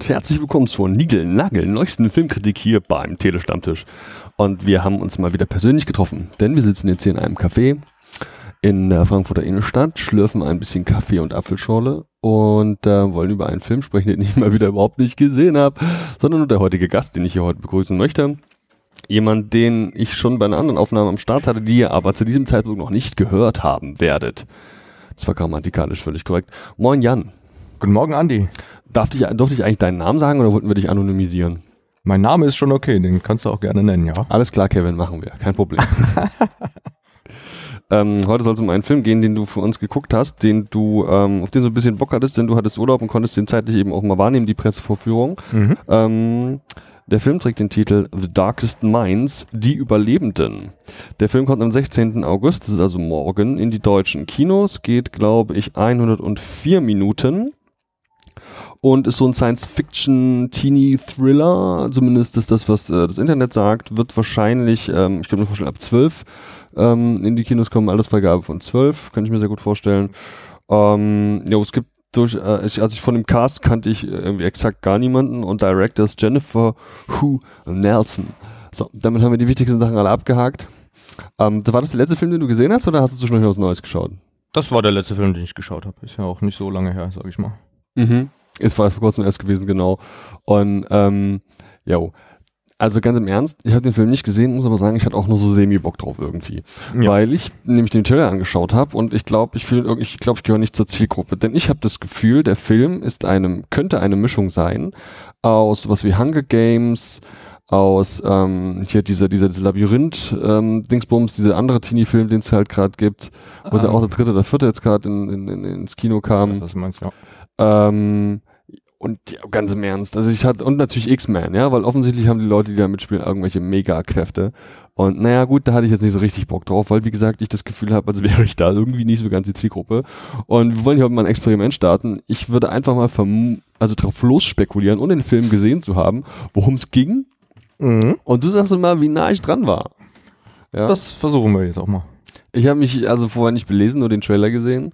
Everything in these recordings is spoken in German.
Und herzlich willkommen zur Nigel-Nagel neuesten Filmkritik hier beim Telestammtisch. Und wir haben uns mal wieder persönlich getroffen, denn wir sitzen jetzt hier in einem Café in der Frankfurter Innenstadt, schlürfen ein bisschen Kaffee und Apfelschorle und äh, wollen über einen Film sprechen, den ich mal wieder überhaupt nicht gesehen habe, sondern nur der heutige Gast, den ich hier heute begrüßen möchte. Jemand, den ich schon bei einer anderen Aufnahme am Start hatte, die ihr aber zu diesem Zeitpunkt noch nicht gehört haben werdet. Das war grammatikalisch völlig korrekt. Moin Jan. Guten Morgen, Andi. Darf ich, durfte ich eigentlich deinen Namen sagen oder wollten wir dich anonymisieren? Mein Name ist schon okay, den kannst du auch gerne nennen, ja. Alles klar, Kevin, machen wir. Kein Problem. ähm, heute soll es um einen Film gehen, den du für uns geguckt hast, den du, ähm, auf den du ein bisschen Bock hattest, denn du hattest Urlaub und konntest den zeitlich eben auch mal wahrnehmen, die Pressevorführung. Mhm. Ähm, der Film trägt den Titel The Darkest Minds, die Überlebenden. Der Film kommt am 16. August, das ist also morgen, in die deutschen Kinos, geht, glaube ich, 104 Minuten und ist so ein Science-Fiction-Teenie-Thriller, zumindest ist das, was äh, das Internet sagt, wird wahrscheinlich, ähm, ich kann mir vorstellen, ab 12 ähm, in die Kinos kommen, Altersfreigabe von 12, kann ich mir sehr gut vorstellen. Ähm, ja, es gibt durch, äh, ich, als ich von dem Cast kannte ich irgendwie exakt gar niemanden und Director ist Jennifer Hu Nelson. So, damit haben wir die wichtigsten Sachen alle abgehakt. Ähm, war das der letzte Film, den du gesehen hast oder hast du zwischendurch was Neues geschaut? Das war der letzte Film, den ich geschaut habe. Ist ja auch nicht so lange her, sag ich mal. Mhm. Ist vor kurzem erst gewesen, genau. Und ähm, ja, also ganz im Ernst, ich habe den Film nicht gesehen, muss aber sagen, ich hatte auch nur so semi-Bock drauf irgendwie. Ja. Weil ich nämlich den Trailer angeschaut habe und ich glaube, ich ich, glaub, ich gehöre nicht zur Zielgruppe. Denn ich habe das Gefühl, der Film ist einem, könnte eine Mischung sein aus was wie Hunger Games, aus ähm, hier dieser dieser, dieser Labyrinth ähm, dieser andere Teenie-Film, den es halt gerade gibt, wo ah. auch der dritte oder vierte jetzt gerade in, in, in, ins Kino kam. Was meinst du? Ja. Ähm, und ja, ganz im Ernst, also ich hatte, und natürlich X-Men, ja, weil offensichtlich haben die Leute, die da mitspielen, irgendwelche Mega-Kräfte. Und naja, gut, da hatte ich jetzt nicht so richtig Bock drauf, weil wie gesagt, ich das Gefühl habe, als wäre ich da irgendwie nicht so ganz die Zielgruppe. Und wir wollen hier mal ein Experiment starten. Ich würde einfach mal verm also drauf los spekulieren, ohne den Film gesehen zu haben, worum es ging. Mhm. Und du sagst mal, wie nah ich dran war. Ja? Das versuchen wir jetzt auch mal. Ich habe mich also vorher nicht belesen, nur den Trailer gesehen.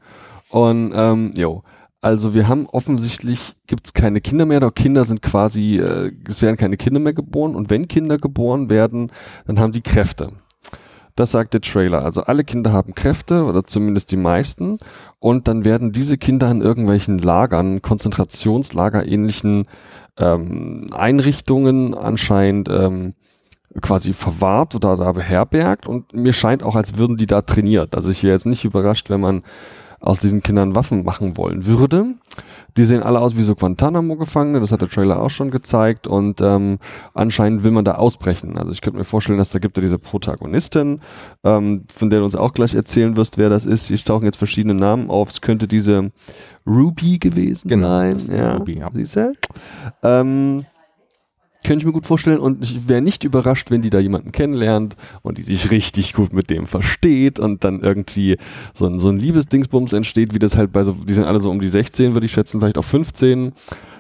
Und ähm, jo, also wir haben offensichtlich, gibt es keine Kinder mehr, doch Kinder sind quasi, äh, es werden keine Kinder mehr geboren und wenn Kinder geboren werden, dann haben die Kräfte. Das sagt der Trailer. Also alle Kinder haben Kräfte oder zumindest die meisten und dann werden diese Kinder in irgendwelchen Lagern, Konzentrationslager ähnlichen ähm, Einrichtungen anscheinend ähm, quasi verwahrt oder da beherbergt und mir scheint auch, als würden die da trainiert. Also ich wäre jetzt nicht überrascht, wenn man aus diesen Kindern Waffen machen wollen würde. Die sehen alle aus wie so Guantanamo-Gefangene, das hat der Trailer auch schon gezeigt und ähm, anscheinend will man da ausbrechen. Also ich könnte mir vorstellen, dass da gibt ja diese Protagonistin, ähm, von der du uns auch gleich erzählen wirst, wer das ist. Hier tauchen jetzt verschiedene Namen auf. Es könnte diese Ruby gewesen genau, sein. Ja, Ruby, ja. Siehst du? Ähm, könnte ich mir gut vorstellen und ich wäre nicht überrascht, wenn die da jemanden kennenlernt und die sich richtig gut mit dem versteht und dann irgendwie so ein, so ein Liebesdingsbums entsteht, wie das halt bei so, die sind alle so um die 16, würde ich schätzen, vielleicht auch 15,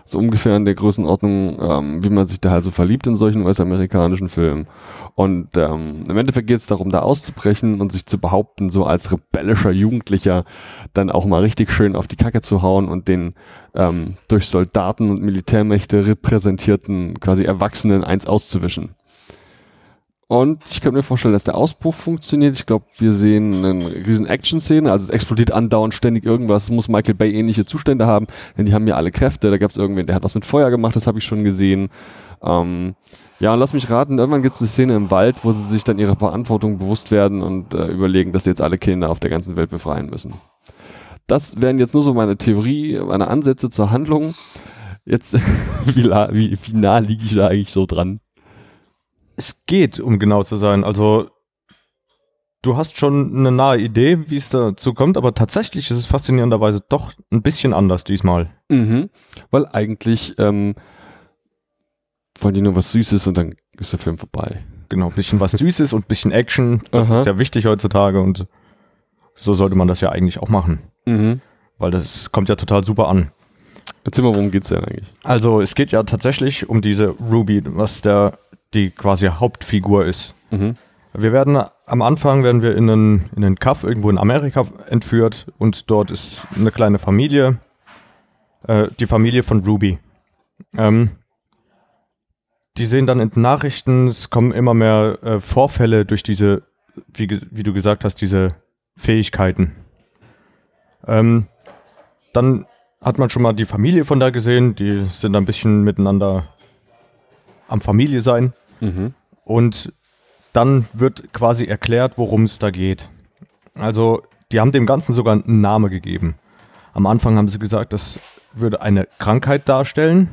so ungefähr in der Größenordnung, ähm, wie man sich da halt so verliebt in solchen US-amerikanischen Filmen. Und ähm, im Endeffekt geht es darum, da auszubrechen und sich zu behaupten, so als rebellischer Jugendlicher dann auch mal richtig schön auf die Kacke zu hauen und den ähm, durch Soldaten und Militärmächte repräsentierten quasi Erwachsenen eins auszuwischen. Und ich könnte mir vorstellen, dass der Ausbruch funktioniert. Ich glaube, wir sehen eine riesen Action-Szene, also es explodiert andauernd ständig irgendwas. Es muss Michael Bay ähnliche Zustände haben, denn die haben ja alle Kräfte. Da gab es irgendwen, der hat was mit Feuer gemacht, das habe ich schon gesehen. Ähm, ja, und lass mich raten, irgendwann gibt es eine Szene im Wald, wo sie sich dann ihrer Verantwortung bewusst werden und äh, überlegen, dass sie jetzt alle Kinder auf der ganzen Welt befreien müssen. Das wären jetzt nur so meine Theorie, meine Ansätze zur Handlung. Jetzt, wie, wie, wie nah liege ich da eigentlich so dran? Es geht, um genau zu sein. Also, du hast schon eine nahe Idee, wie es dazu kommt, aber tatsächlich ist es faszinierenderweise doch ein bisschen anders diesmal. Mhm, weil eigentlich ähm, wollen die nur was Süßes und dann ist der Film vorbei. Genau, ein bisschen was Süßes und ein bisschen Action. Das Aha. ist ja wichtig heutzutage und so sollte man das ja eigentlich auch machen. Mhm. Weil das kommt ja total super an. Erzähl mal, worum geht's denn eigentlich? Also, es geht ja tatsächlich um diese Ruby, was der, die quasi Hauptfigur ist. Mhm. Wir werden am Anfang werden wir in einen, in einen Kaff irgendwo in Amerika entführt und dort ist eine kleine Familie, äh, die Familie von Ruby. Ähm, die sehen dann in den Nachrichten, es kommen immer mehr äh, Vorfälle durch diese, wie, wie, du gesagt hast, diese Fähigkeiten. Ähm, dann hat man schon mal die Familie von da gesehen, die sind ein bisschen miteinander am Familie sein. Mhm. Und dann wird quasi erklärt, worum es da geht. Also, die haben dem Ganzen sogar einen Namen gegeben. Am Anfang haben sie gesagt, das würde eine Krankheit darstellen.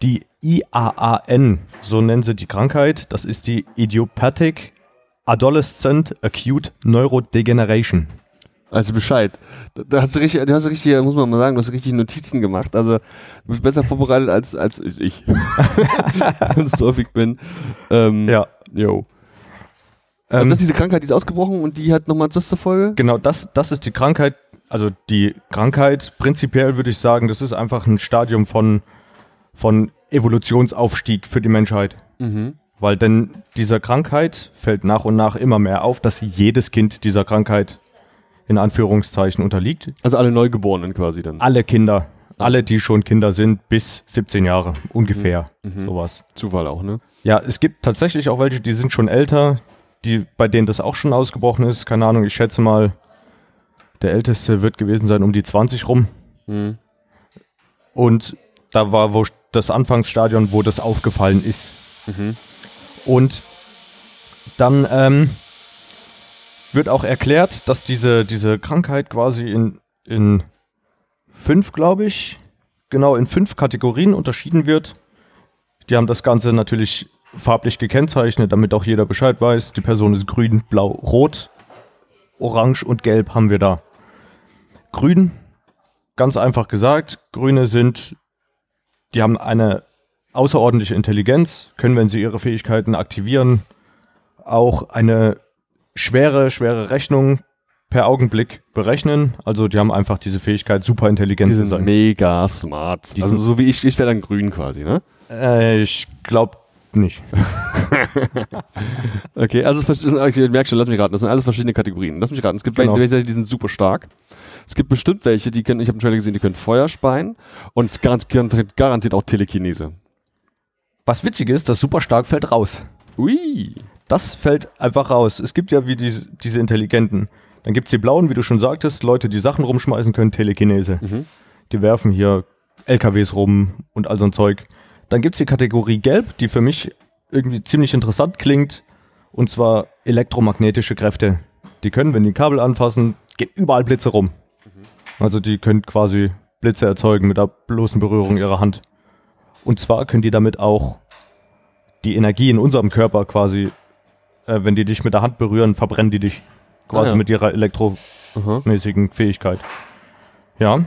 Die IAAN, so nennen sie die Krankheit, das ist die Idiopathic Adolescent Acute Neurodegeneration. Also Bescheid. Da hast du richtig, da hast du richtig, muss man mal sagen, du hast richtig Notizen gemacht. Also du bist besser vorbereitet als, als ich. Ganz häufig bin. Ähm, ja. Jo. Ähm, und das ist diese Krankheit, die ist ausgebrochen und die hat nochmal das zur Folge? Genau, das, das ist die Krankheit. Also die Krankheit, prinzipiell würde ich sagen, das ist einfach ein Stadium von von Evolutionsaufstieg für die Menschheit. Mhm. Weil denn dieser Krankheit fällt nach und nach immer mehr auf, dass jedes Kind dieser Krankheit in Anführungszeichen unterliegt. Also alle Neugeborenen quasi dann. Alle Kinder. Alle, die schon Kinder sind, bis 17 Jahre ungefähr. Mhm. mhm. Sowas. Zufall auch, ne? Ja, es gibt tatsächlich auch welche, die sind schon älter, die, bei denen das auch schon ausgebrochen ist. Keine Ahnung, ich schätze mal, der älteste wird gewesen sein um die 20 rum. Mhm. Und da war wo das Anfangsstadion, wo das aufgefallen ist. Mhm. Und dann ähm, wird auch erklärt, dass diese, diese Krankheit quasi in, in fünf, glaube ich, genau in fünf Kategorien unterschieden wird. Die haben das Ganze natürlich farblich gekennzeichnet, damit auch jeder Bescheid weiß. Die Person ist grün, blau, rot, orange und gelb haben wir da. Grün, ganz einfach gesagt, grüne sind die haben eine außerordentliche Intelligenz, können, wenn sie ihre Fähigkeiten aktivieren, auch eine schwere, schwere Rechnung per Augenblick berechnen. Also die haben einfach diese Fähigkeit, super intelligent zu sein. mega smart. Die also so wie ich, ich wäre dann grün quasi, ne? Äh, ich glaube nicht. okay, also das ist, ich merke schon, lass mich raten, das sind alles verschiedene Kategorien. Lass mich raten, es gibt genau. welche, die sind super stark. Es gibt bestimmt welche, die können, ich habe einen Trailer gesehen, die können Feuer speien und es garantiert, garantiert auch Telekinese. Was witzig ist, das super stark fällt raus. Ui. Das fällt einfach raus. Es gibt ja wie diese, diese Intelligenten. Dann gibt es die Blauen, wie du schon sagtest, Leute, die Sachen rumschmeißen können, Telekinese. Mhm. Die werfen hier LKWs rum und all so ein Zeug. Dann gibt es die Kategorie Gelb, die für mich irgendwie ziemlich interessant klingt. Und zwar elektromagnetische Kräfte. Die können, wenn die Kabel anfassen, geht überall Blitze rum. Mhm. Also die können quasi Blitze erzeugen mit der bloßen Berührung ihrer Hand. Und zwar können die damit auch die Energie in unserem Körper quasi, äh, wenn die dich mit der Hand berühren, verbrennen die dich quasi ah, ja. mit ihrer elektromäßigen. Fähigkeit. Ja.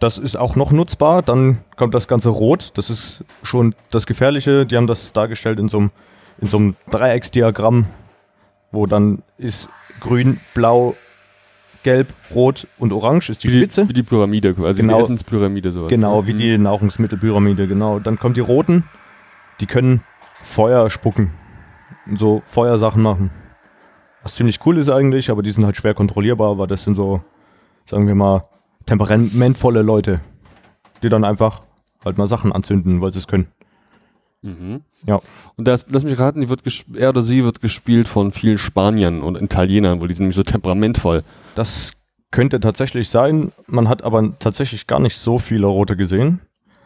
Das ist auch noch nutzbar. Dann kommt das Ganze rot. Das ist schon das Gefährliche. Die haben das dargestellt in so einem, in so einem Dreiecksdiagramm, wo dann ist grün, blau, gelb, rot und orange ist die wie Spitze. wie die Pyramide, also genau, die Essenspyramide sowas. Genau, wie mhm. die Nahrungsmittelpyramide, genau. Dann kommen die roten, die können Feuer spucken und so Feuersachen machen. Was ziemlich cool ist eigentlich, aber die sind halt schwer kontrollierbar, weil das sind so, sagen wir mal, temperamentvolle Leute, die dann einfach halt mal Sachen anzünden, weil sie es können. Mhm. Ja. Und das, lass mich raten, die wird er oder sie wird gespielt von vielen Spaniern und Italienern, weil die sind nämlich so temperamentvoll. Das könnte tatsächlich sein. Man hat aber tatsächlich gar nicht so viele rote gesehen.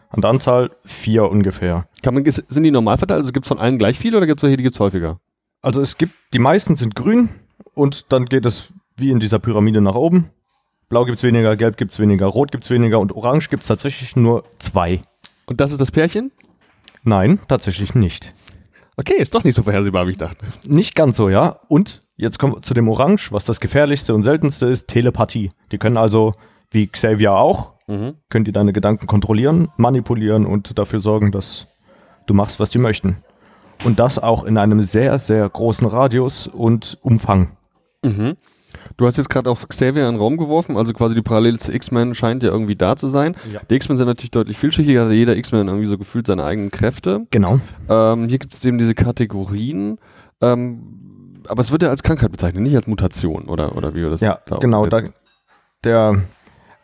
An der Anzahl vier ungefähr. Kann man, sind die normal verteilt? Also gibt es von allen gleich viele oder gibt es welche, die gibt es häufiger? Also es gibt, die meisten sind grün und dann geht es wie in dieser Pyramide nach oben. Blau gibt es weniger, gelb gibt es weniger, rot gibt es weniger und orange gibt es tatsächlich nur zwei. Und das ist das Pärchen? Nein, tatsächlich nicht. Okay, ist doch nicht so vorhersehbar, wie ich dachte. Nicht ganz so, ja. Und jetzt kommen wir zu dem Orange, was das gefährlichste und seltenste ist, Telepathie. Die können also, wie Xavier auch, mhm. können die deine Gedanken kontrollieren, manipulieren und dafür sorgen, dass du machst, was sie möchten. Und das auch in einem sehr, sehr großen Radius und Umfang. Mhm. Du hast jetzt gerade auch Xavier in den Raum geworfen, also quasi die Parallele zu X-Men scheint ja irgendwie da zu sein. Ja. Die X-Men sind natürlich deutlich vielschichtiger, jeder X-Men irgendwie so gefühlt seine eigenen Kräfte. Genau. Ähm, hier gibt es eben diese Kategorien, ähm, aber es wird ja als Krankheit bezeichnet, nicht als Mutation, oder, oder wie wir das Ja, da genau. Da, der,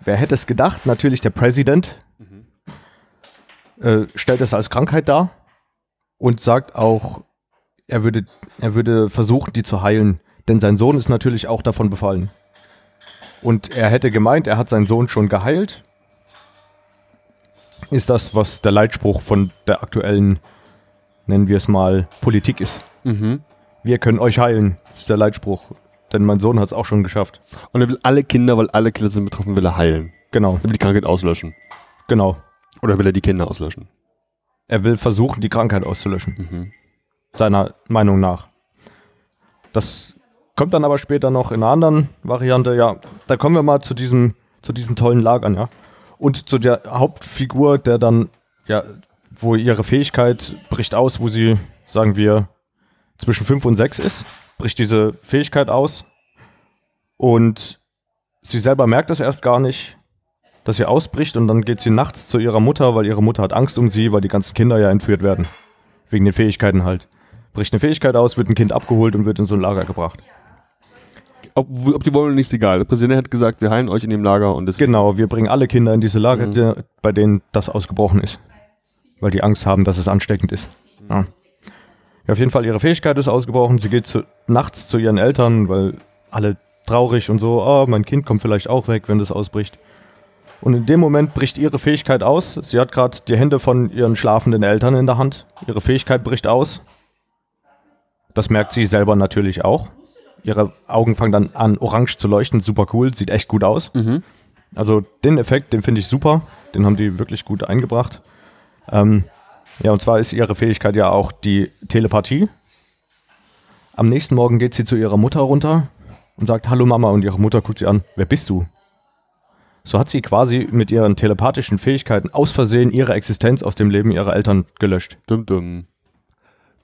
wer hätte es gedacht? Natürlich der Präsident. Mhm. äh, stellt es als Krankheit dar und sagt auch, er würde, er würde versuchen, die zu heilen. Denn sein Sohn ist natürlich auch davon befallen. Und er hätte gemeint, er hat seinen Sohn schon geheilt. Ist das, was der Leitspruch von der aktuellen, nennen wir es mal, Politik ist. Mhm. Wir können euch heilen, ist der Leitspruch. Denn mein Sohn hat es auch schon geschafft. Und er will alle Kinder, weil alle Kinder sind betroffen, will er heilen. Genau, Er will die Krankheit auslöschen. genau. Oder will er die Kinder auslöschen? Er will versuchen, die Krankheit auszulöschen. Mhm. seiner Meinung nach. Das kommt dann aber später noch in einer anderen Variante, ja. Da kommen wir mal zu diesem, zu diesen tollen Lagern, ja. Und zu der Hauptfigur, der dann, ja, wo ihre Fähigkeit bricht aus, wo sie, sagen wir, zwischen 5 und 6 ist, bricht diese Fähigkeit aus. Und sie selber merkt das erst gar nicht, dass sie ausbricht und dann geht sie nachts zu ihrer Mutter, weil ihre Mutter hat Angst um sie, weil die ganzen Kinder ja entführt werden. Wegen den Fähigkeiten halt. Bricht eine Fähigkeit aus, wird ein Kind abgeholt und wird in so ein Lager gebracht. Ob, ob die wollen, ist egal. Der Präsident hat gesagt, wir heilen euch in dem Lager und das Genau, wir bringen alle Kinder in diese Lager, Mhm. die, bei denen das ausgebrochen ist. Weil die Angst haben, dass es ansteckend ist. Ja. ja, auf jeden Fall, ihre Fähigkeit ist ausgebrochen. Sie geht zu, nachts zu ihren Eltern, weil alle traurig und so, oh, mein Kind kommt vielleicht auch weg, wenn das ausbricht. Und in dem Moment bricht ihre Fähigkeit aus. Sie hat gerade die Hände von ihren schlafenden Eltern in der Hand. Ihre Fähigkeit bricht aus. Das merkt sie selber natürlich auch. Ihre Augen fangen dann an, orange zu leuchten. Super cool, sieht echt gut aus. Mhm. Also den Effekt, den finde ich super. Den haben die wirklich gut eingebracht. Ähm, ja, und zwar ist ihre Fähigkeit ja auch die Telepathie. Am nächsten Morgen geht sie zu ihrer Mutter runter und sagt Hallo Mama und ihre Mutter guckt sie an. Wer bist du? So hat sie quasi mit ihren telepathischen Fähigkeiten aus Versehen ihre Existenz aus dem Leben ihrer Eltern gelöscht. Dumm, dumm.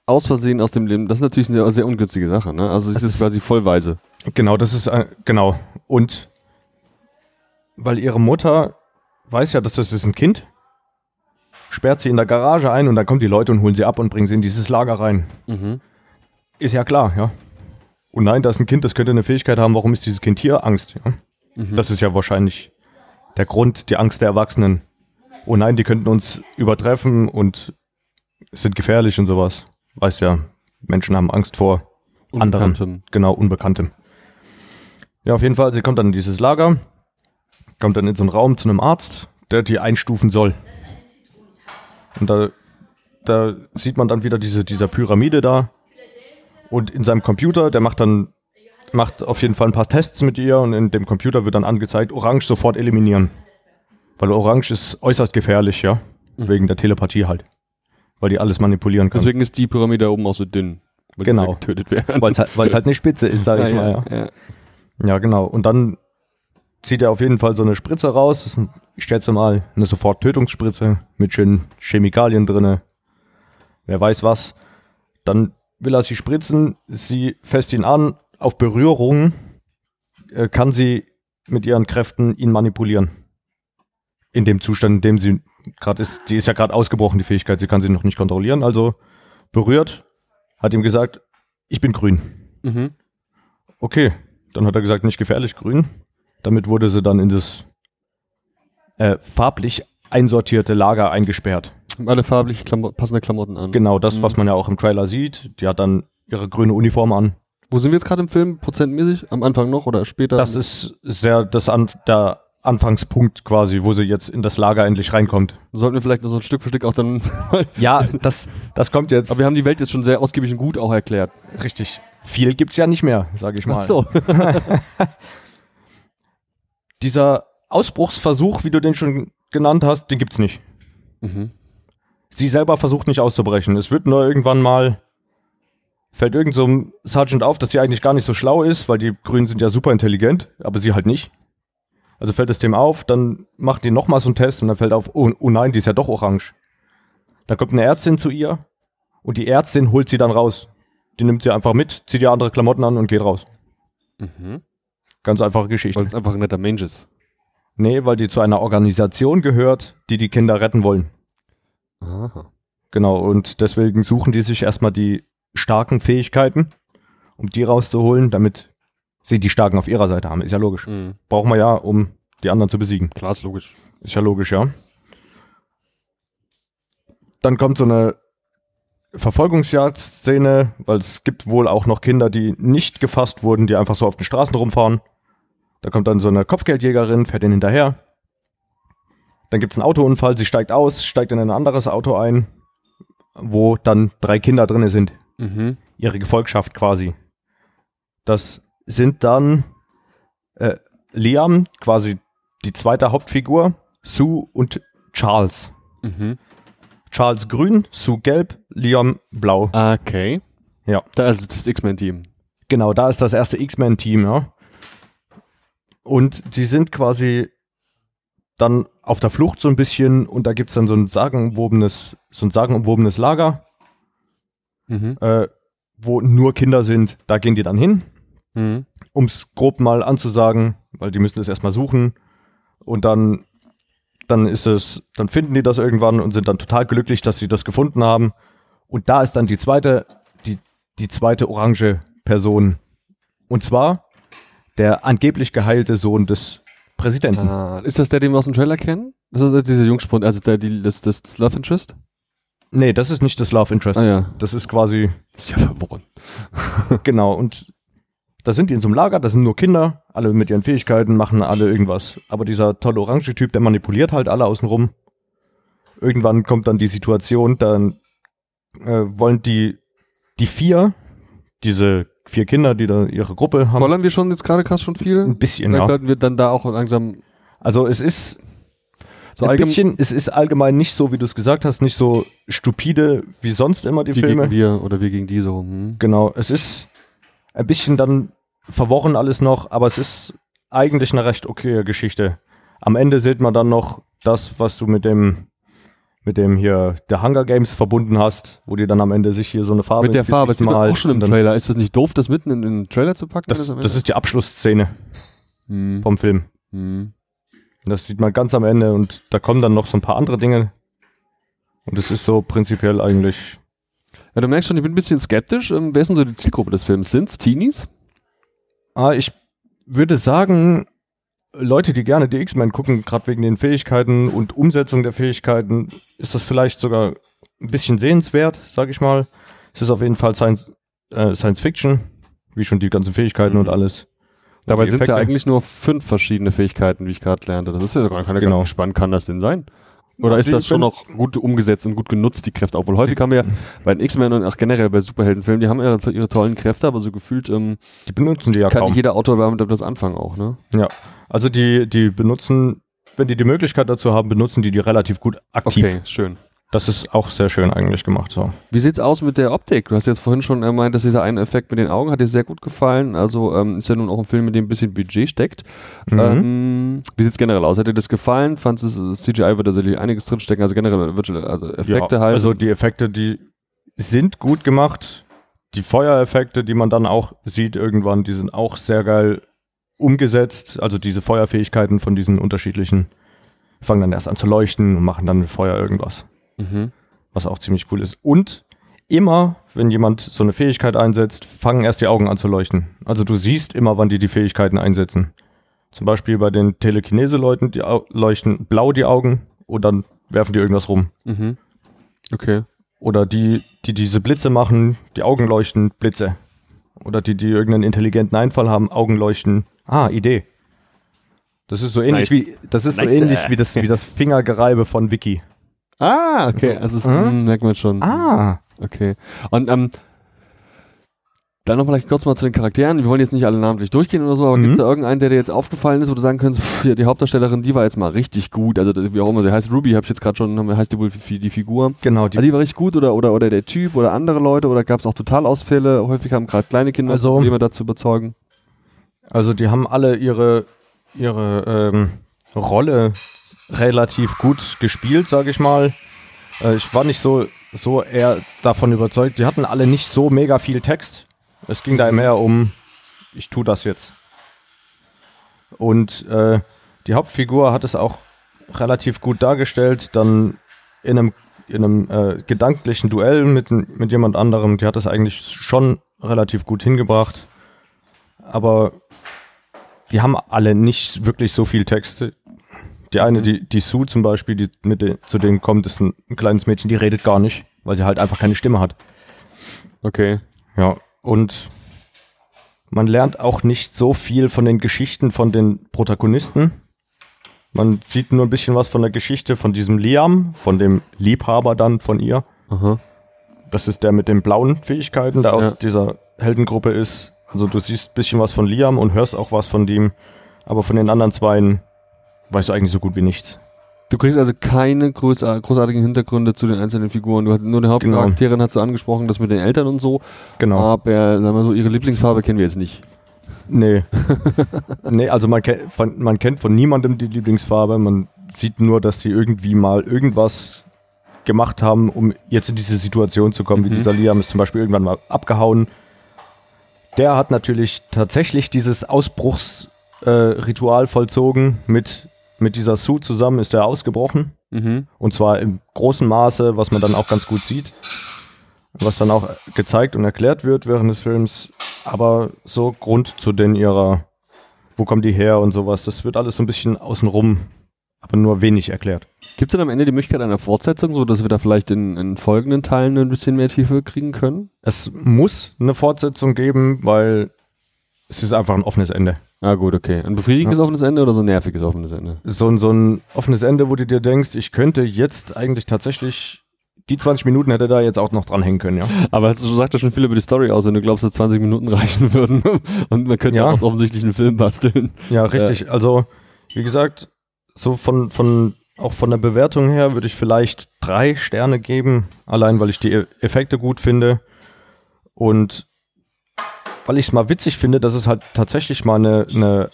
Aus Versehen aus dem Leben, das ist natürlich eine sehr, ungünstige Sache, ne? Also es ist- quasi vollweise. Genau, das ist, äh, genau. Und weil ihre Mutter weiß ja, dass das ist ein Kind, sperrt sie in der Garage ein und dann kommen die Leute und holen sie ab und bringen sie in dieses Lager rein. Mhm. Ist ja klar, ja. Und nein, da ist ein Kind, das könnte eine Fähigkeit haben. Warum ist dieses Kind hier? Angst. Ja? Mhm. Das ist ja wahrscheinlich der Grund, die Angst der Erwachsenen. Oh nein, die könnten uns übertreffen und sind gefährlich und sowas. Weiß ja, Menschen haben Angst vor anderen. Unbekanntem. Genau, Unbekanntem. Ja, auf jeden Fall, sie kommt dann in dieses Lager, kommt dann in so einen Raum zu einem Arzt, der die einstufen soll. Und da, da sieht man dann wieder diese, dieser Pyramide da. Und in seinem Computer, der macht dann, macht auf jeden Fall ein paar Tests mit ihr und in dem Computer wird dann angezeigt, Orange sofort eliminieren. Weil Orange ist äußerst gefährlich, ja. Wegen der Telepathie halt. Weil die alles manipulieren kann. Deswegen ist die Pyramide da oben auch so dünn. Weil Genau. getötet werden. Weil es halt, weil's halt eine Spitze ist, sag ich mal, ja. ja. Ja, genau. Und dann zieht er auf jeden Fall so eine Spritze raus. Das ist, ich schätze mal, eine Sofort-Tötungsspritze mit schönen Chemikalien drinne. Wer weiß was. Dann will er sie spritzen. Sie fässt ihn an. Auf Berührung äh, kann sie mit ihren Kräften ihn manipulieren. In dem Zustand, in dem sie gerade ist. Die ist ja gerade ausgebrochen, die Fähigkeit. Sie kann sie noch nicht kontrollieren. Also berührt, hat ihm gesagt, ich bin grün. Mhm. Okay, dann hat er gesagt, nicht gefährlich grün. Damit wurde sie dann in das äh, farblich einsortierte Lager eingesperrt. Alle farblich Klamo passende Klamotten an. Genau das, Mhm. was man ja auch im Trailer sieht. Die hat dann ihre grüne Uniform an. Wo sind wir jetzt gerade im Film? Prozentmäßig? Am Anfang noch oder später? Das ist sehr das an, der Anfangspunkt quasi, wo sie jetzt in das Lager endlich reinkommt. Sollten wir vielleicht noch so ein Stück für Stück auch dann. Ja, das, das kommt jetzt. Aber wir haben die Welt jetzt schon sehr ausgiebig und gut auch erklärt. richtig. Viel gibt's ja nicht mehr, sage ich mal. Ach so. Dieser Ausbruchsversuch, wie du den schon genannt hast, den gibt's nicht. mhm. sie selber versucht nicht auszubrechen. Es wird nur irgendwann mal, fällt irgend so einem Sergeant auf, dass sie eigentlich gar nicht so schlau ist, weil die Grünen sind ja super intelligent, aber sie halt nicht. Also fällt es dem auf, dann macht die nochmal so einen Test und dann fällt auf, oh, oh nein, die ist ja doch orange. Da kommt eine Ärztin zu ihr und die Ärztin holt sie dann raus. Die nimmt sie einfach mit, zieht ihr andere Klamotten an und geht raus. Mhm. Ganz einfache Geschichte. Weil es einfach ein netter Mensch ist. Nee, weil die zu einer Organisation gehört, die die Kinder retten wollen. Aha. Genau, und deswegen suchen die sich erstmal die starken Fähigkeiten, um die rauszuholen, damit sie die starken auf ihrer Seite haben. Ist ja logisch. Mhm. Brauchen wir ja, um die anderen zu besiegen. Klar, ist logisch. Ist ja logisch, ja. dann kommt so eine Verfolgungsjagdszene, weil es gibt wohl auch noch Kinder, die nicht gefasst wurden, die einfach so auf den Straßen rumfahren. Da kommt dann so eine Kopfgeldjägerin, fährt ihnen hinterher. Dann gibt es einen Autounfall, sie steigt aus, steigt in ein anderes Auto ein, wo dann drei Kinder drin sind. Mhm. Ihre Gefolgschaft quasi. Das sind dann äh, Liam, quasi die zweite Hauptfigur, Sue und Charles. Mhm. Charles grün, Sue gelb, Liam blau. Okay. Ja. Da ist das X-Men-Team. Genau, da ist das erste X-Men-Team, ja. Und sie sind quasi dann auf der Flucht so ein bisschen und da gibt es dann so ein sagenumwobenes, so ein sagenumwobenes Lager, Mhm. äh, wo nur Kinder sind. Da gehen die dann hin, Mhm. um es grob mal anzusagen, weil die müssen es erstmal suchen. Und dann, dann ist es, dann finden die das irgendwann und sind dann total glücklich, dass sie das gefunden haben. Und da ist dann die zweite, die, die zweite orange Person. Und zwar der angeblich geheilte Sohn des Präsidenten. Ah, ist das der, den wir aus dem Trailer kennen? Das ist dieser Jungspund, also der, die, das, das, das Love Interest? Nee, das ist nicht das Love Interest. Ah ja. Das ist quasi, Ist ja verworren. genau. Und da sind die in so einem Lager, da sind nur Kinder, alle mit ihren Fähigkeiten, machen alle irgendwas. Aber dieser tolle orange Typ, der manipuliert halt alle außenrum. Irgendwann kommt dann die Situation, dann äh, wollen die, die vier, diese vier Kinder, die da ihre Gruppe haben, Spoilern wir schon jetzt gerade krass schon viel? ein bisschen, Vielleicht ja. sollten wir dann da auch langsam Also es ist so ein bisschen, es ist allgemein nicht so, wie du es gesagt hast, nicht so stupide wie sonst immer die, die Filme. gegen wir oder wir gegen die so. Hm. Genau, es ist ein bisschen dann verworren alles noch, aber es ist eigentlich eine recht okaye Geschichte. Am Ende sieht man dann noch das, was du mit dem mit dem hier der Hunger Games verbunden hast, wo die dann am Ende sich hier so eine Farbe Mit der Farbe, das malt auch schon im Trailer. Ist das nicht doof, das mitten in den Trailer zu packen? Das, das ist die Abschlussszene Hm. vom Film. Hm. Das sieht man ganz am Ende und da kommen dann noch so ein paar andere Dinge. Und es ist so prinzipiell eigentlich Ja, du merkst schon, ich bin ein bisschen skeptisch. Ähm, wer ist denn so die Zielgruppe des Films? Sind's Teenies? Ah, ich würde sagen, Leute, die gerne die X-Men gucken, gerade wegen den Fähigkeiten und Umsetzung der Fähigkeiten, ist das vielleicht sogar ein bisschen sehenswert, sag ich mal. Es ist auf jeden Fall Science, äh, Science Fiction, wie schon die ganzen Fähigkeiten Mhm. und alles. Dabei sind es ja eigentlich nur fünf verschiedene Fähigkeiten, wie ich gerade lernte. Das ist ja gar keine Genau. genau. spannend, kann das denn sein? Oder ist das schon noch gut umgesetzt und gut genutzt, die Kräfte? Obwohl häufig haben wir ja bei den X-Men und auch generell bei Superheldenfilmen, die haben ja ihre tollen Kräfte, aber so gefühlt ähm, Die benutzen die ja kann kaum. jeder Autor damit etwas anfangen auch, ne? Ja, also die, die benutzen, wenn die die Möglichkeit dazu haben, benutzen die die relativ gut aktiv. Okay, schön. Das ist auch sehr schön eigentlich gemacht. So. Wie sieht's aus mit der Optik? Du hast jetzt vorhin schon gemeint, dass dieser eine Effekt mit den Augen hat dir sehr gut gefallen. Also ähm, ist ja nun auch ein Film, mit dem ein bisschen Budget steckt. Mhm. Ähm, wie sieht's generell aus? Hat dir das gefallen? Fandest du, CGI wird tatsächlich einiges drinstecken, also generell Virtual, also Effekte ja, halt. Also die Effekte, die sind gut gemacht. Die Feuereffekte, die man dann auch sieht irgendwann, die sind auch sehr geil umgesetzt. Also diese Feuerfähigkeiten von diesen unterschiedlichen fangen dann erst an zu leuchten und machen dann mit Feuer irgendwas, mhm. was auch ziemlich cool ist. Und immer, wenn jemand so eine Fähigkeit einsetzt, fangen erst die Augen an zu leuchten. Also du siehst immer, wann die die Fähigkeiten einsetzen. Zum Beispiel bei den Telekinese-Leuten, die leuchten blau die Augen und dann werfen die irgendwas rum. Mhm. Okay. Oder die, die diese Blitze machen, die Augen leuchten, Blitze. Oder die, die irgendeinen intelligenten Einfall haben, Augen leuchten. Ah, Idee. Das ist so ähnlich Nice. wie das ist Nice. so ähnlich wie das wie das Fingergereibe von Vicky. Ah, okay. So. Also, Mhm. mh, merkt man schon. Ah, Okay. Und ähm, dann noch vielleicht kurz mal zu den Charakteren. Wir wollen jetzt nicht alle namentlich durchgehen oder so, aber Mhm. gibt es da irgendeinen, der dir jetzt aufgefallen ist, wo du sagen könntest, pff, die Hauptdarstellerin, die war jetzt mal richtig gut. Also wie auch immer, sie heißt Ruby, habe ich jetzt gerade schon, heißt die wohl die, die Figur. genau, die also die war richtig gut oder, oder, oder der Typ oder andere Leute oder gab es auch Totalausfälle? Häufig haben gerade kleine Kinder Also- Probleme dazu überzeugen. Also die haben alle ihre, ihre ähm, Rolle relativ gut gespielt, sage ich mal. Äh, ich war nicht so, so eher davon überzeugt. Die hatten alle nicht so mega viel Text. Es ging da mehr um, ich tu das jetzt. Und äh, die Hauptfigur hat es auch relativ gut dargestellt. Dann in einem, in einem äh, gedanklichen Duell mit, mit jemand anderem, die hat es eigentlich schon relativ gut hingebracht. Aber die haben alle nicht wirklich so viel Text. Die eine, Mhm. die, die Sue zum Beispiel, die mit den, zu denen kommt, ist ein, ein kleines Mädchen, die redet gar nicht, weil sie halt einfach keine Stimme hat. Okay. Ja, und man lernt auch nicht so viel von den Geschichten von den Protagonisten. Man sieht nur ein bisschen was von der Geschichte von diesem Liam, von dem Liebhaber dann von ihr. Aha. Das ist der mit den blauen Fähigkeiten, der aus Ja. dieser Heldengruppe ist. Also du siehst ein bisschen was von Liam und hörst auch was von dem, aber von den anderen zweien weißt du eigentlich so gut wie nichts. Du kriegst also keine großar- großartigen Hintergründe zu den einzelnen Figuren. Du hast nur die Hauptcharakterin hast du angesprochen, das mit den Eltern und so. Genau. Aber sagen wir so, ihre Lieblingsfarbe kennen wir jetzt nicht. Nee. nee, also man, kennt von, man kennt von niemandem die Lieblingsfarbe. Man sieht nur, dass sie irgendwie mal irgendwas gemacht haben, um jetzt in diese Situation zu kommen. Wie Mhm. dieser Liam ist zum Beispiel irgendwann mal abgehauen. Der hat natürlich tatsächlich dieses Ausbruchsritual äh, vollzogen. Mit, mit dieser Sue zusammen ist er ausgebrochen. Mhm. Und zwar im großen Maße, was man dann auch ganz gut sieht. Was dann auch gezeigt und erklärt wird während des Films. Aber so Grund zu den ihrer, wo kommen die her und sowas, das wird alles so ein bisschen außenrum, aber nur wenig erklärt. Gibt es dann am Ende die Möglichkeit einer Fortsetzung, so dass wir da vielleicht in, in folgenden Teilen ein bisschen mehr Tiefe kriegen können? Es muss eine Fortsetzung geben, weil es ist einfach ein offenes Ende. Ah, gut, okay. Ein befriedigendes offenes Ende oder so ein nerviges offenes Ende? So, ein- so ein offenes Ende, wo du dir denkst, ich könnte jetzt eigentlich tatsächlich, die 20 Minuten hätte da jetzt auch noch dranhängen können, ja. Aber du sagst ja schon viel über die Story aus, wenn du glaubst, dass 20 Minuten reichen würden. Und man könnte Ja. auch offensichtlich einen Film basteln. Ja, richtig. Also, wie gesagt, so von, von, auch von der Bewertung her würde ich vielleicht drei Sterne geben, allein weil ich die E- Effekte gut finde und weil ich es mal witzig finde, dass es halt tatsächlich mal eine, eine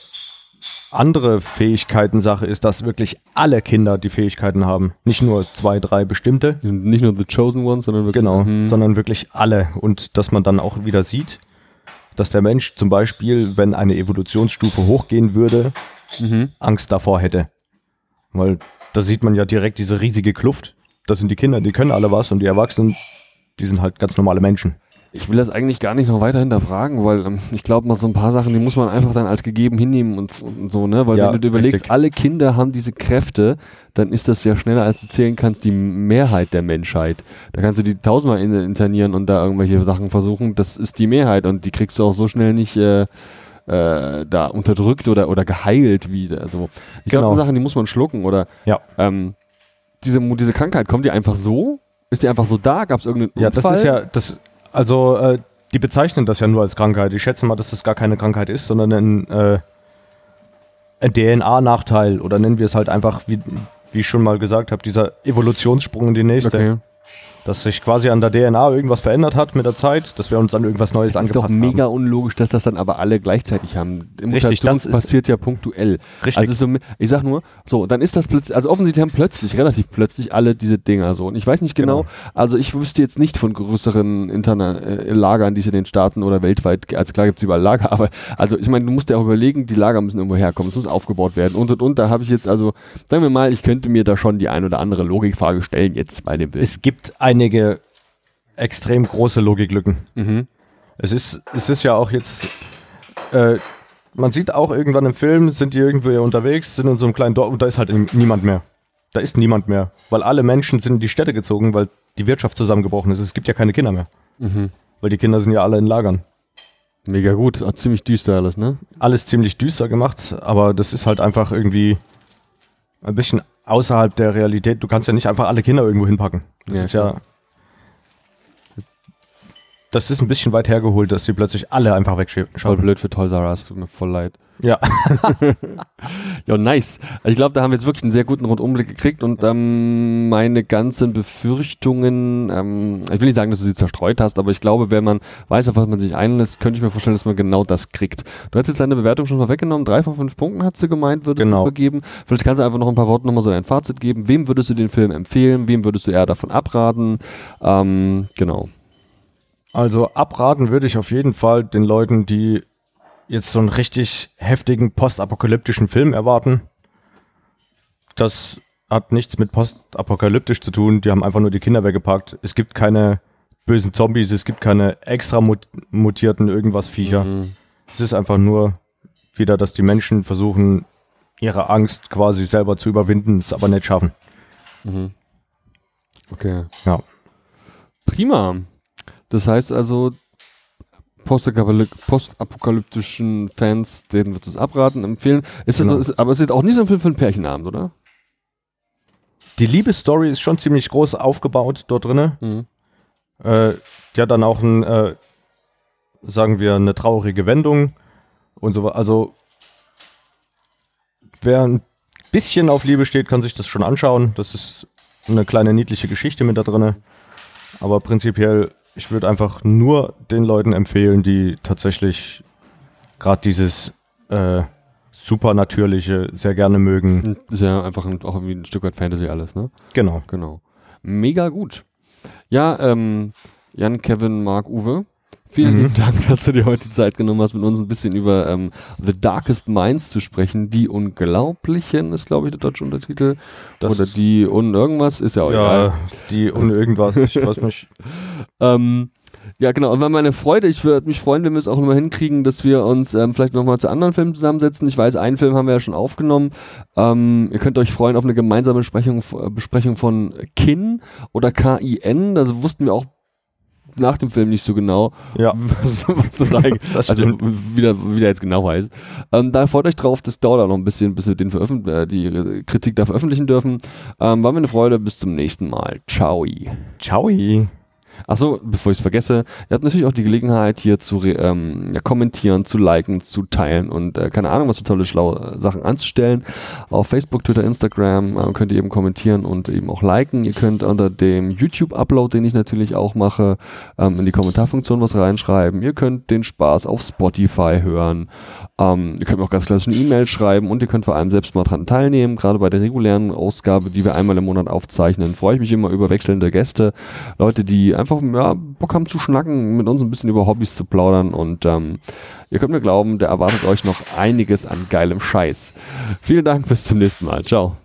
andere Fähigkeiten-Sache ist, dass wirklich alle Kinder die Fähigkeiten haben. Nicht nur zwei, drei bestimmte, Nicht nur The Chosen Ones, sondern wirklich. Genau, Hm. sondern wirklich alle. Und dass man dann auch wieder sieht, dass der Mensch zum Beispiel, wenn eine Evolutionsstufe hochgehen würde, Mhm. Angst davor hätte. Weil da sieht man ja direkt diese riesige Kluft. Das sind die Kinder, die können alle was und die Erwachsenen, die sind halt ganz normale Menschen. Ich will das eigentlich gar nicht noch weiter hinterfragen, weil ähm, ich glaube, mal so ein paar Sachen, die muss man einfach dann als gegeben hinnehmen und, und so, ne? Weil Ja, wenn du dir überlegst, richtig. alle Kinder haben diese Kräfte, dann ist das ja schneller, als du zählen kannst, die Mehrheit der Menschheit. Da kannst du die tausendmal in, internieren und da irgendwelche Sachen versuchen. Das ist die Mehrheit und die kriegst du auch so schnell nicht äh, äh, da unterdrückt oder, oder geheilt wieder. Also ich glaube, Genau. Sachen, die muss man schlucken oder Ja. ähm, diese, diese Krankheit, kommt die einfach so? Ist die einfach so da? Gab es irgendeinen Ja, Unfall? das ist ja, das, also, äh, die bezeichnen das ja nur als Krankheit. Ich schätze mal, dass das gar keine Krankheit ist, sondern ein, äh, ein DNA-Nachteil oder nennen wir es halt einfach, wie, wie ich schon mal gesagt habe, dieser Evolutionssprung in die nächste. Okay. Dass sich quasi an der DNA irgendwas verändert hat mit der Zeit, dass wir uns an irgendwas Neues Das ist doch angepasst mega haben. unlogisch, dass das dann aber alle gleichzeitig haben. Richtig, das ist- passiert ja punktuell. Richtig. Also so, ich sag nur, so, dann ist das plötzlich, also offensichtlich haben plötzlich, relativ plötzlich alle diese Dinger so. Und ich weiß nicht genau, Genau. also ich wüsste jetzt nicht von größeren Interna äh, Lagern, die es in den Staaten oder weltweit, also klar gibt es überall Lager, aber also ich meine, du musst ja auch überlegen, die Lager müssen irgendwo herkommen, es muss aufgebaut werden und und und. Da habe ich jetzt also, sagen wir mal, ich könnte mir da schon die ein oder andere Logikfrage stellen jetzt bei dem Bild. Es gibt einige extrem große Logiklücken. Mhm. Es ist, es ist ja auch jetzt, äh, man sieht auch irgendwann im Film, sind die irgendwo hier unterwegs, sind in so einem kleinen Dorf und da ist halt niemand mehr. Da ist niemand mehr, weil alle Menschen sind in die Städte gezogen, weil die Wirtschaft zusammengebrochen ist. Es gibt ja keine Kinder mehr, Mhm. weil die Kinder sind ja alle in Lagern. Mega gut, Auch ziemlich düster alles, ne? Alles ziemlich düster gemacht, aber das ist halt einfach irgendwie ein bisschen außerhalb der Realität. Du kannst ja nicht einfach alle Kinder irgendwo hinpacken. Das Ja, ist ja. Das ist ein bisschen weit hergeholt, dass sie plötzlich alle einfach Voll wegschaffen. blöd für Toys R Us, tut mir voll leid. Ja, Ja, nice. Ich glaube, da haben wir jetzt wirklich einen sehr guten Rundumblick gekriegt und ähm, meine ganzen Befürchtungen, ähm, ich will nicht sagen, dass du sie zerstreut hast, aber ich glaube, wenn man weiß, auf was man sich einlässt, könnte ich mir vorstellen, dass man genau das kriegt. Du hast jetzt deine Bewertung schon mal weggenommen, drei von fünf Punkten hat sie gemeint, würdest Genau. du vergeben. Vielleicht kannst du einfach noch ein paar Worte nochmal so dein Fazit geben. Wem würdest du den Film empfehlen? Wem würdest du eher davon abraten? Ähm, genau. also abraten würde ich auf jeden Fall den Leuten, die jetzt so einen richtig heftigen postapokalyptischen Film erwarten. Das hat nichts mit postapokalyptisch zu tun. Die haben einfach nur die Kinder weggepackt. Es gibt keine bösen Zombies, es gibt keine extra mut mutierten irgendwas Viecher. Mhm. Es ist einfach nur wieder, dass die Menschen versuchen, ihre Angst quasi selber zu überwinden, es aber nicht schaffen. Mhm. Okay. Ja. Prima. Das heißt also, postapokalyptischen Fans, denen wird es abraten, empfehlen. Ist Genau. ist, aber es ist auch nicht so ein Film für einen Pärchenabend, oder? Die Liebesstory ist schon ziemlich groß aufgebaut dort drinne. Mhm. Äh, die hat dann auch ein, äh, sagen wir, eine traurige Wendung und so. Also wer ein bisschen auf Liebe steht, kann sich das schon anschauen. Das ist eine kleine niedliche Geschichte mit da drinne. Aber prinzipiell, ich würde einfach nur den Leuten empfehlen, die tatsächlich gerade dieses äh, Supernatürliche sehr gerne mögen. Ist ja einfach ein, auch irgendwie ein Stück weit Fantasy alles, ne? Genau. Genau. Mega gut. Ja, ähm, Jan, Kevin, Marc, Uwe. Vielen Mhm. lieben Dank, dass du dir heute die Zeit genommen hast, mit uns ein bisschen über ähm, The Darkest Minds zu sprechen. Die Unglaublichen ist, glaube ich, der deutsche Untertitel. Das- Oder die Un irgendwas, ist ja auch egal. Ja, die und irgendwas, ich weiß nicht. Ähm, ja, genau. Und war meine Freude. Ich würde mich freuen, wenn wir es auch nochmal hinkriegen, dass wir uns ähm, vielleicht nochmal zu anderen Filmen zusammensetzen. Ich weiß, einen Film haben wir ja schon aufgenommen. Ähm, ihr könnt euch freuen auf eine gemeinsame Besprechung, äh, Besprechung von Kin oder KIN. Das wussten wir auch nach dem Film nicht so genau, Ja, was, was das eigentlich das also wie der, wie der jetzt genau heißt. Ähm, da freut euch drauf, das dauert auch noch ein bisschen, bis wir den veröffent äh, die Kritik da veröffentlichen dürfen. Ähm, war mir eine Freude, bis zum nächsten Mal. Ciao. Ciao. Achso, bevor ich es vergesse, ihr habt natürlich auch die Gelegenheit, hier zu ähm, ja, kommentieren, zu liken, zu teilen und äh, keine Ahnung, was für tolle, schlaue äh, Sachen anzustellen. Auf Facebook, Twitter, Instagram äh, könnt ihr eben kommentieren und eben auch liken. Ihr könnt unter dem YouTube-Upload, den ich natürlich auch mache, ähm, in die Kommentarfunktion was reinschreiben. Ihr könnt den Spaß auf Spotify hören. Ähm, ihr könnt mir auch ganz klassisch eine E-Mail schreiben und ihr könnt vor allem selbst mal dran teilnehmen. Gerade bei der regulären Ausgabe, die wir einmal im Monat aufzeichnen, freue ich mich immer über wechselnde Gäste. Leute, die einfach ja, Bock haben zu schnacken, mit uns ein bisschen über Hobbys zu plaudern und ähm, ihr könnt mir glauben, da erwartet euch noch einiges an geilem Scheiß. Vielen Dank, bis zum nächsten Mal. Ciao.